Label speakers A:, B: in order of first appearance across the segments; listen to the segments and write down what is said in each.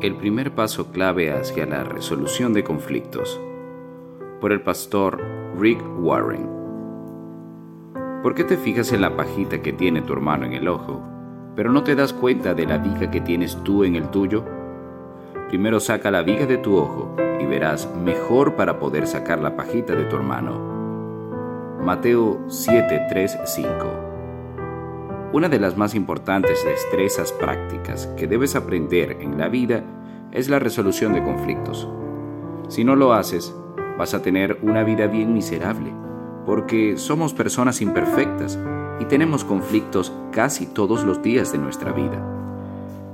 A: El primer paso clave hacia la resolución de conflictos. Por el pastor Rick Warren. ¿Por qué te fijas en la pajita que tiene tu hermano en el ojo, pero no te das cuenta de la viga que tienes tú en el tuyo? Primero saca la viga de tu ojo y verás mejor para poder sacar la pajita de tu hermano. Mateo 7:3-5 una de las más importantes destrezas prácticas que debes aprender en la vida es la resolución de conflictos. Si no lo haces, vas a tener una vida bien miserable, porque somos personas imperfectas y tenemos conflictos casi todos los días de nuestra vida.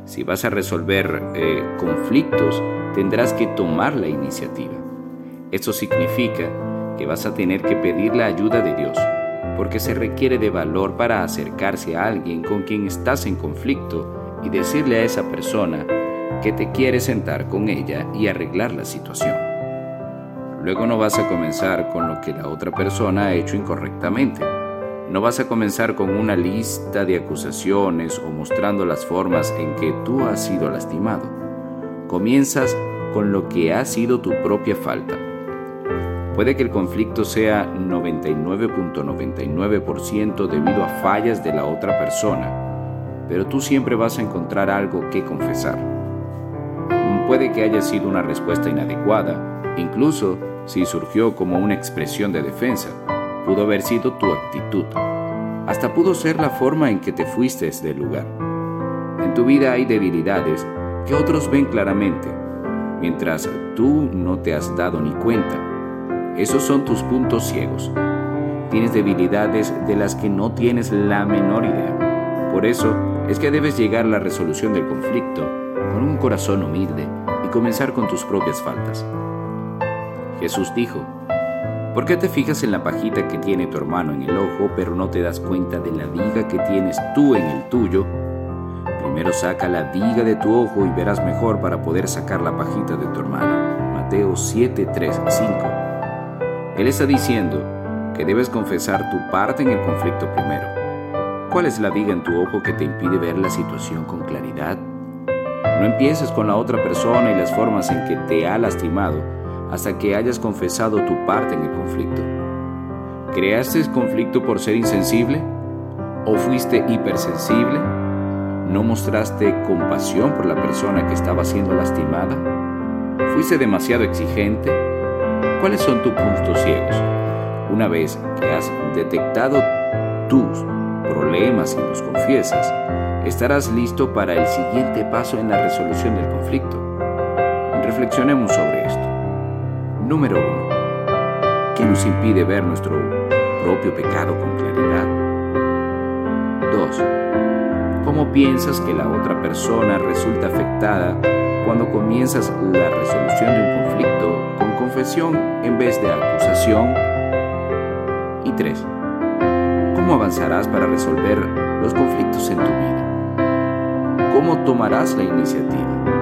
A: Si vas a resolver eh, conflictos, tendrás que tomar la iniciativa. Eso significa que vas a tener que pedir la ayuda de Dios porque se requiere de valor para acercarse a alguien con quien estás en conflicto y decirle a esa persona que te quiere sentar con ella y arreglar la situación. Luego no vas a comenzar con lo que la otra persona ha hecho incorrectamente. No vas a comenzar con una lista de acusaciones o mostrando las formas en que tú has sido lastimado. Comienzas con lo que ha sido tu propia falta Puede que el conflicto sea 99.99% debido a fallas de la otra persona, pero tú siempre vas a encontrar algo que confesar. Puede que haya sido una respuesta inadecuada, incluso si surgió como una expresión de defensa, pudo haber sido tu actitud. Hasta pudo ser la forma en que te fuiste del lugar. En tu vida hay debilidades que otros ven claramente, mientras tú no te has dado ni cuenta. Esos son tus puntos ciegos. Tienes debilidades de las que no tienes la menor idea. Por eso es que debes llegar a la resolución del conflicto con un corazón humilde y comenzar con tus propias faltas. Jesús dijo, ¿por qué te fijas en la pajita que tiene tu hermano en el ojo, pero no te das cuenta de la viga que tienes tú en el tuyo? Primero saca la viga de tu ojo y verás mejor para poder sacar la pajita de tu hermano. Mateo 7, 3, 5. Él está diciendo que debes confesar tu parte en el conflicto primero. ¿Cuál es la viga en tu ojo que te impide ver la situación con claridad? No empieces con la otra persona y las formas en que te ha lastimado hasta que hayas confesado tu parte en el conflicto. ¿Creaste el conflicto por ser insensible? ¿O fuiste hipersensible? ¿No mostraste compasión por la persona que estaba siendo lastimada? ¿Fuiste demasiado exigente? ¿Cuáles son tus puntos ciegos? Una vez que has detectado tus problemas y los confiesas, estarás listo para el siguiente paso en la resolución del conflicto. Reflexionemos sobre esto. Número 1. ¿Qué nos impide ver nuestro propio pecado con claridad? 2. ¿Cómo piensas que la otra persona resulta afectada cuando comienzas la resolución de un conflicto con confesión en vez de acusación. Y 3. ¿Cómo avanzarás para resolver los conflictos en tu vida? ¿Cómo tomarás la iniciativa?